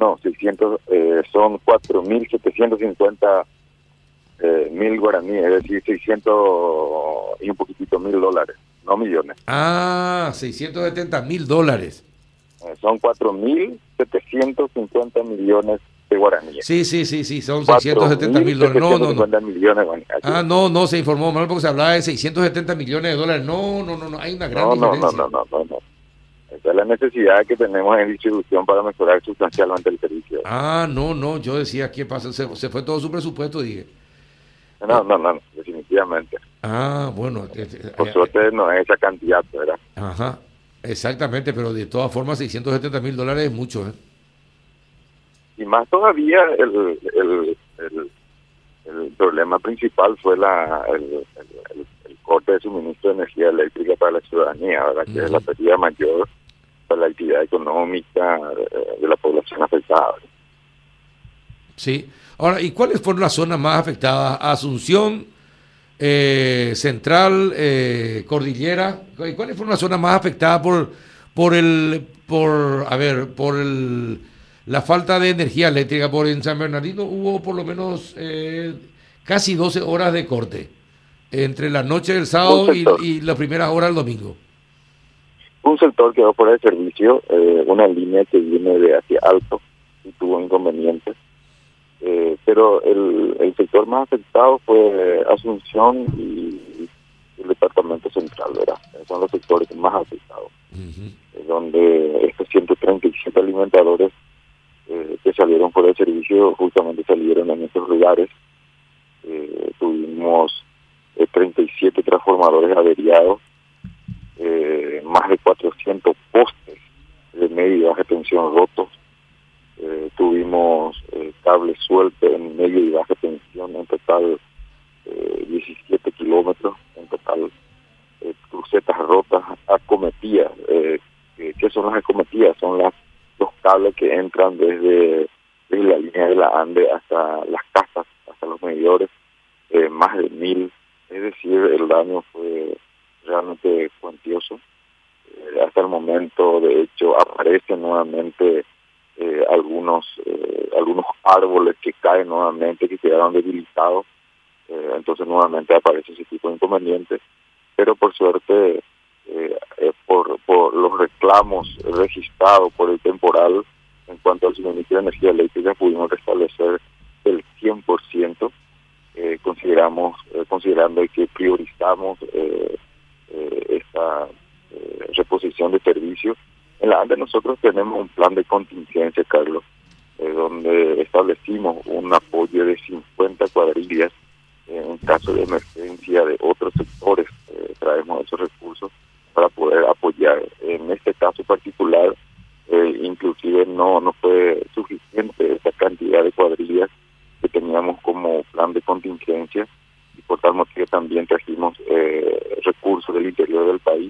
no, 600, eh, son 4.750 eh, mil guaraníes, es decir, 600 y un poquitito mil dólares, no millones. Ah, 670 mil dólares. Eh, son 4.750 millones de guaraníes. Sí, sí, sí, sí, son 670 mil dólares. No, no, no. Millones, ah, no, no, se informó mal porque se hablaba de 670 millones de dólares. No, no, no, no, hay una gran no, diferencia. No, no, no, no, no. Esa es la necesidad que tenemos en distribución para mejorar sustancialmente el servicio. Ah, no, no, yo decía, ¿qué pasa? Se, se fue todo su presupuesto, dije. No, no, no, definitivamente. Ah, bueno. Por eh, suerte no es esa cantidad, ¿verdad? Ajá, exactamente, pero de todas formas 670 mil dólares es mucho, ¿eh? Y más todavía el, el, el, problema principal fue la, el, corte de suministro de energía eléctrica para la ciudadanía, ¿verdad? Que es la pérdida mayor para la actividad económica eh, de la población afectada. Sí. Ahora, ¿y cuáles fueron las zonas más afectadas? Asunción, eh, Central, eh, Cordillera. ¿Cuáles fueron las zonas más afectadas por, por el, por, a ver, por el, la falta de energía eléctrica? Por en San Bernardino hubo por lo menos eh, casi 12 horas de corte entre la noche del sábado y, y las primeras horas del domingo. Un sector quedó fuera de servicio, una línea que viene de hacia alto y tuvo inconvenientes eh, pero el, el, sector más afectado fue Asunción y el departamento central, ¿verdad? Son los sectores más afectados, donde estos 137 alimentadores eh, que salieron por el servicio justamente salieron en estos lugares. Eh, tuvimos 37 transformadores averiados, más de 400 postes de media y baja tensión rotos, eh, tuvimos eh, cables sueltos en medio y baja tensión, en total 17 eh, kilómetros, en total crucetas rotas, acometidas. ¿Qué son las acometidas? Son las, los cables que entran desde, la línea de la Ande hasta las casas, hasta los medidores, más de mil. Es decir, el daño fue realmente cuantioso. Hasta el momento, de hecho, aparece nuevamente eh, algunos eh, algunos árboles que caen nuevamente, que quedaron debilitados, eh, entonces nuevamente aparece ese tipo de inconvenientes, pero por suerte, por, por los reclamos registrados por el temporal en cuanto al suministro de energía eléctrica, pudimos restablecer el 100%, consideramos, considerando que priorizamos esta reposición de servicios en la ANDE nosotros tenemos un plan de contingencia, Carlos, eh, donde establecimos un apoyo de 50 cuadrillas en caso de emergencia de otros sectores. Eh, traemos esos recursos para poder apoyar. En este caso particular, eh, inclusive no, no fue suficiente esa cantidad de cuadrillas que teníamos como plan de contingencia y por tal motivo también trajimos recursos del interior del país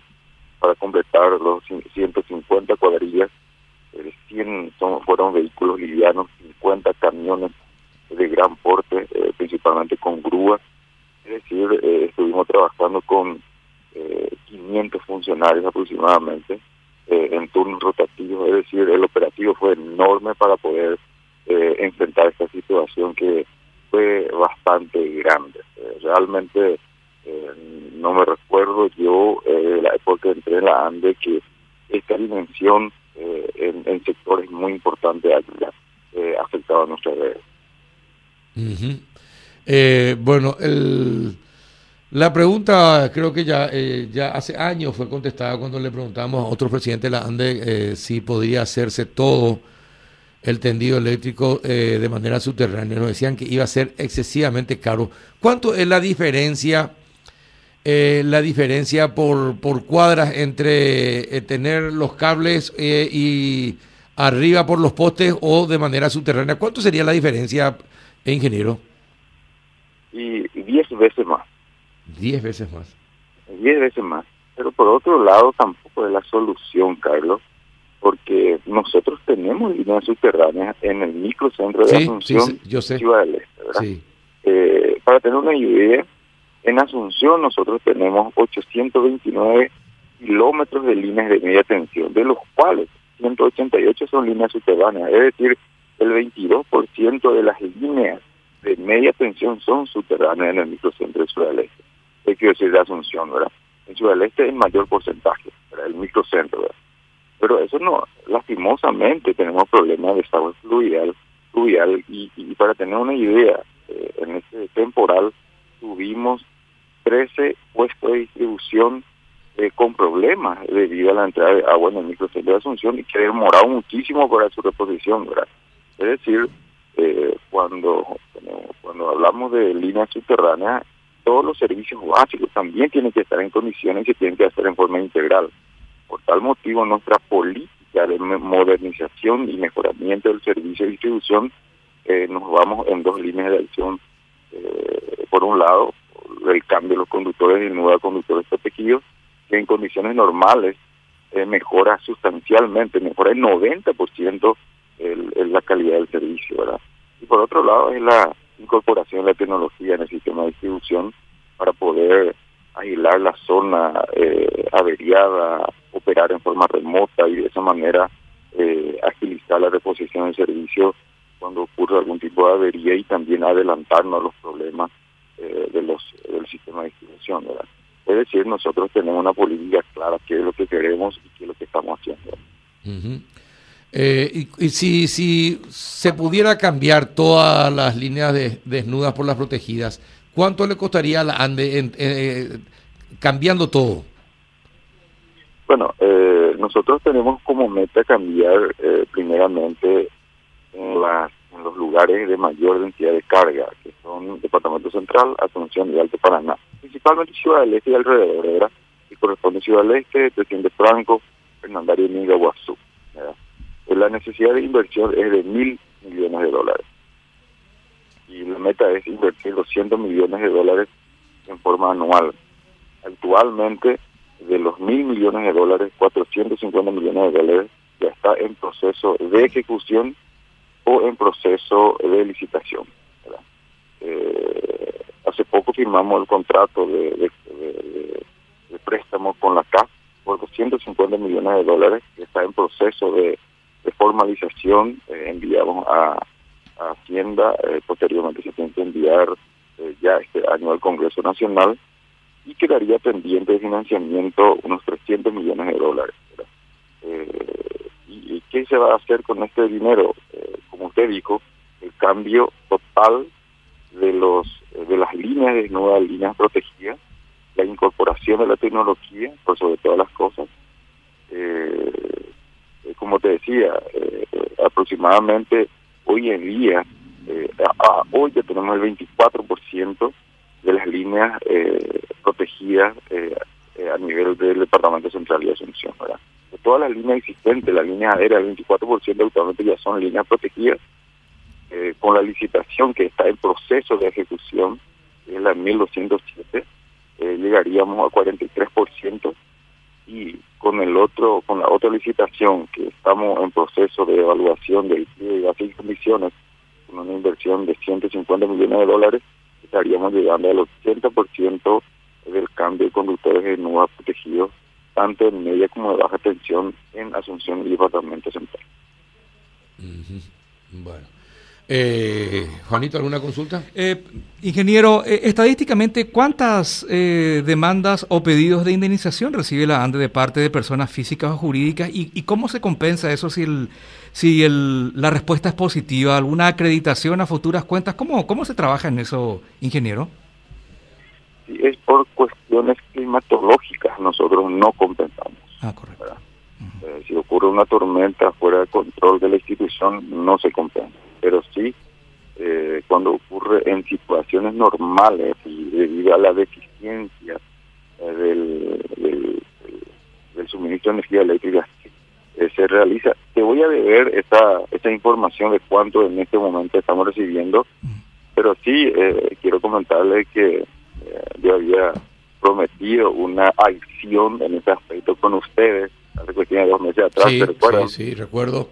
completar los 150 cuadrillas, 100 eh, fueron vehículos livianos, 50 camiones de gran porte, eh, principalmente con grúas. Es decir, eh, estuvimos trabajando con 500 funcionarios aproximadamente en turnos rotativos, es decir, el operativo fue enorme para poder enfrentar esta situación que fue bastante grande. realmente eh, no me recuerdo yo eh, la época que entré en la ANDE que esta dimensión eh, en, sectores muy importantes haya eh, afectado a nuestra red. bueno, el, la pregunta creo que ya, ya hace años fue contestada cuando le preguntamos a otro presidente de la ANDE si podría hacerse todo el tendido eléctrico de manera subterránea. Nos decían que iba a ser excesivamente caro. ¿Cuánto es la diferencia eh, la diferencia por, por cuadras entre eh, tener los cables eh, y arriba por los postes o de manera subterránea. ¿Cuánto sería la diferencia, ingeniero? Y diez veces más. Diez veces más. Diez veces más. Pero por otro lado tampoco es la solución, Carlos, porque nosotros tenemos líneas subterráneas en el microcentro de Asunción, yo sé. Ciudad del Este, para tener una idea, en Asunción nosotros tenemos 829 kilómetros de líneas de media tensión, de los cuales 188 son líneas subterráneas, es decir, el 22% de las líneas de media tensión son subterráneas en el microcentro de Ciudad del Este. Es decir de Asunción, ¿verdad? En Ciudad del Este es mayor porcentaje, ¿verdad? El microcentro, ¿verdad? Pero eso no, lastimosamente tenemos problemas de estado fluvial, fluvial y, y para tener una idea, eh, en este temporal tuvimos 13 puestos de distribución eh, con problemas debido a la entrada de agua en el microcentro de Asunción y que demorado muchísimo para su reposición. Es decir, eh, cuando, cuando hablamos de líneas subterráneas, todos los servicios básicos también tienen que estar en condiciones y se tienen que hacer en forma integral. Por tal motivo, nuestra política de modernización y mejoramiento del servicio de distribución eh, nos vamos en dos líneas de acción. Eh, por un lado, el cambio de los conductores de nueva conductores protegidos que en condiciones normales eh, mejora sustancialmente, mejora el 90% el, el, la calidad del servicio, ¿verdad? Y por otro lado es la incorporación de la tecnología en el sistema de distribución para poder aislar la zona eh, averiada, operar en forma remota y de esa manera eh, agilizar la reposición del servicio cuando ocurre algún tipo de avería y también adelantarnos a los problemas eh, de los del sistema de distribución, ¿verdad? Es decir, nosotros tenemos una política clara, qué es lo que queremos y qué es lo que estamos haciendo. Eh, y, si, si se pudiera cambiar todas las líneas de, desnudas por las protegidas, ¿cuánto le costaría a la ANDE eh, cambiando todo? Bueno, eh, nosotros tenemos como meta cambiar primeramente en, las, los lugares de mayor densidad de carga, que son Departamento Central, Asunción y Alto Paraná principalmente Ciudad del Este y alrededor, ¿verdad? Y corresponde Ciudad del Este, Presidente Franco, Fernandario y Guazú, ¿verdad? Pues la necesidad de inversión es de mil millones de dólares. Y la meta es invertir 200 millones de dólares en forma anual. Actualmente, de los mil millones de dólares, 450 millones de dólares ya está en proceso de ejecución en proceso de licitación. Eh, Hace poco firmamos el contrato de, préstamo con la CAF por 250 millones de dólares que está en proceso de, formalización. Eh, enviamos a, Hacienda, eh, posteriormente se tiene que enviar ya este año al Congreso Nacional y quedaría pendiente de financiamiento unos 300 millones de dólares. ¿y, ¿Y qué se va a hacer con este dinero? Usted el cambio total de los de las líneas de nuevas líneas protegidas, la incorporación de la tecnología, por sobre todas las cosas. Eh, eh como te decía, eh, aproximadamente hoy en día, eh, hoy ya tenemos el 24% de las líneas protegidas a nivel del Departamento Central de Asunción. ¿verdad? De todas las líneas existentes, la línea aérea, el 24% actualmente ya son líneas protegidas eh, con la licitación que está en proceso de ejecución, es la 1207, eh, llegaríamos a 43% y con el otro, con la otra licitación que estamos en proceso de evaluación del de las condiciones, con una inversión de 150 millones de dólares, estaríamos llegando al 80% del cambio de conductores de nueva protegidos, tanto en media como de baja tensión en Asunción y Departamento Central. Bueno. Eh, Juanito, ¿alguna consulta? Eh, ingeniero, eh, estadísticamente, ¿cuántas eh, demandas o pedidos de indemnización recibe la ANDE de parte de personas físicas o jurídicas? ¿Y, cómo se compensa eso si, el, si el, la respuesta es positiva? ¿Alguna acreditación a futuras cuentas? ¿Cómo, cómo se trabaja en eso, ingeniero? Es por cuestiones climatológicas, nosotros no compensamos. Ah, correcto. si ocurre una tormenta fuera de control de la institución, no se compensa pero sí eh, cuando ocurre en situaciones normales y debido a la deficiencia eh, del, del, suministro de energía eléctrica eh, se realiza. Te voy a deber esta, esta información de cuánto en este momento estamos recibiendo, pero sí quiero comentarle que yo había prometido una acción en ese aspecto con ustedes hace cuestión de dos meses atrás. Sí, sí, sí, recuerdo.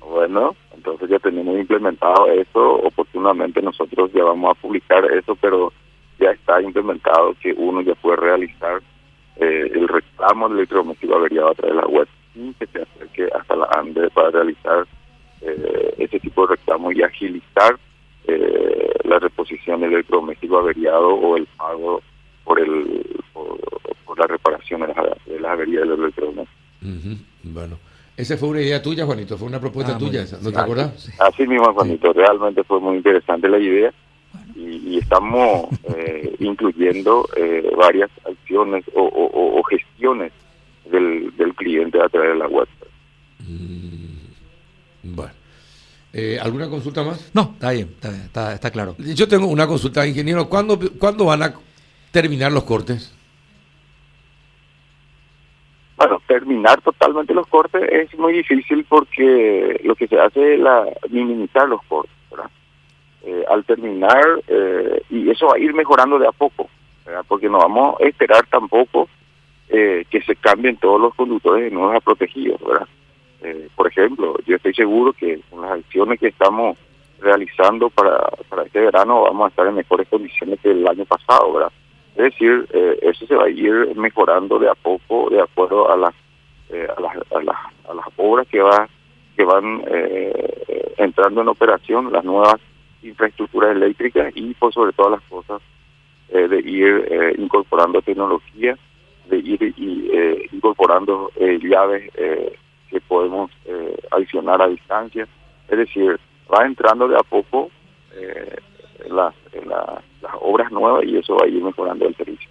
Bueno, entonces ya tenemos implementado eso, oportunamente nosotros ya vamos a publicar eso, pero ya está implementado que uno ya puede realizar eh, el reclamo del electrodoméstico averiado a través de la web sin que se acerque hasta la ANDE para realizar eh, ese tipo de reclamos y agilizar eh, la reposición del electrodoméstico averiado o el pago por el por, la reparación de las, de averías del electrodoméstico. Bueno, esa fue una idea tuya, Juanito, fue una propuesta ah, tuya, ¿no te acuerdas? Así mismo, Juanito, realmente fue muy interesante la idea y, estamos eh, incluyendo eh, varias acciones o, gestiones del, cliente a través de la web. Mm, bueno. Eh, ¿Alguna consulta más? No, está bien, está, está, claro. Yo tengo una consulta, ingeniero. ¿Cuándo, ¿Cuándo van a terminar los cortes? Bueno, terminar totalmente los cortes es muy difícil porque lo que se hace es la, minimizar los cortes, ¿verdad? Eh, al terminar, eh, y eso va a ir mejorando de a poco, porque no vamos a esperar tampoco eh, que se cambien todos los conductores de nuevos a protegidos, ¿verdad? Por ejemplo, yo estoy seguro que con las acciones que estamos realizando para, este verano vamos a estar en mejores condiciones que el año pasado, ¿verdad? Es decir, eso se va a ir mejorando de a poco de acuerdo a las, las, a las, obras que, va, que van entrando en operación, las nuevas infraestructuras eléctricas y por sobre todas las cosas eh, de ir eh, incorporando tecnología, de ir y, eh, incorporando llaves que podemos adicionar a distancia. Es decir, va entrando de a poco las, las obras nuevas y eso va a ir mejorando el servicio.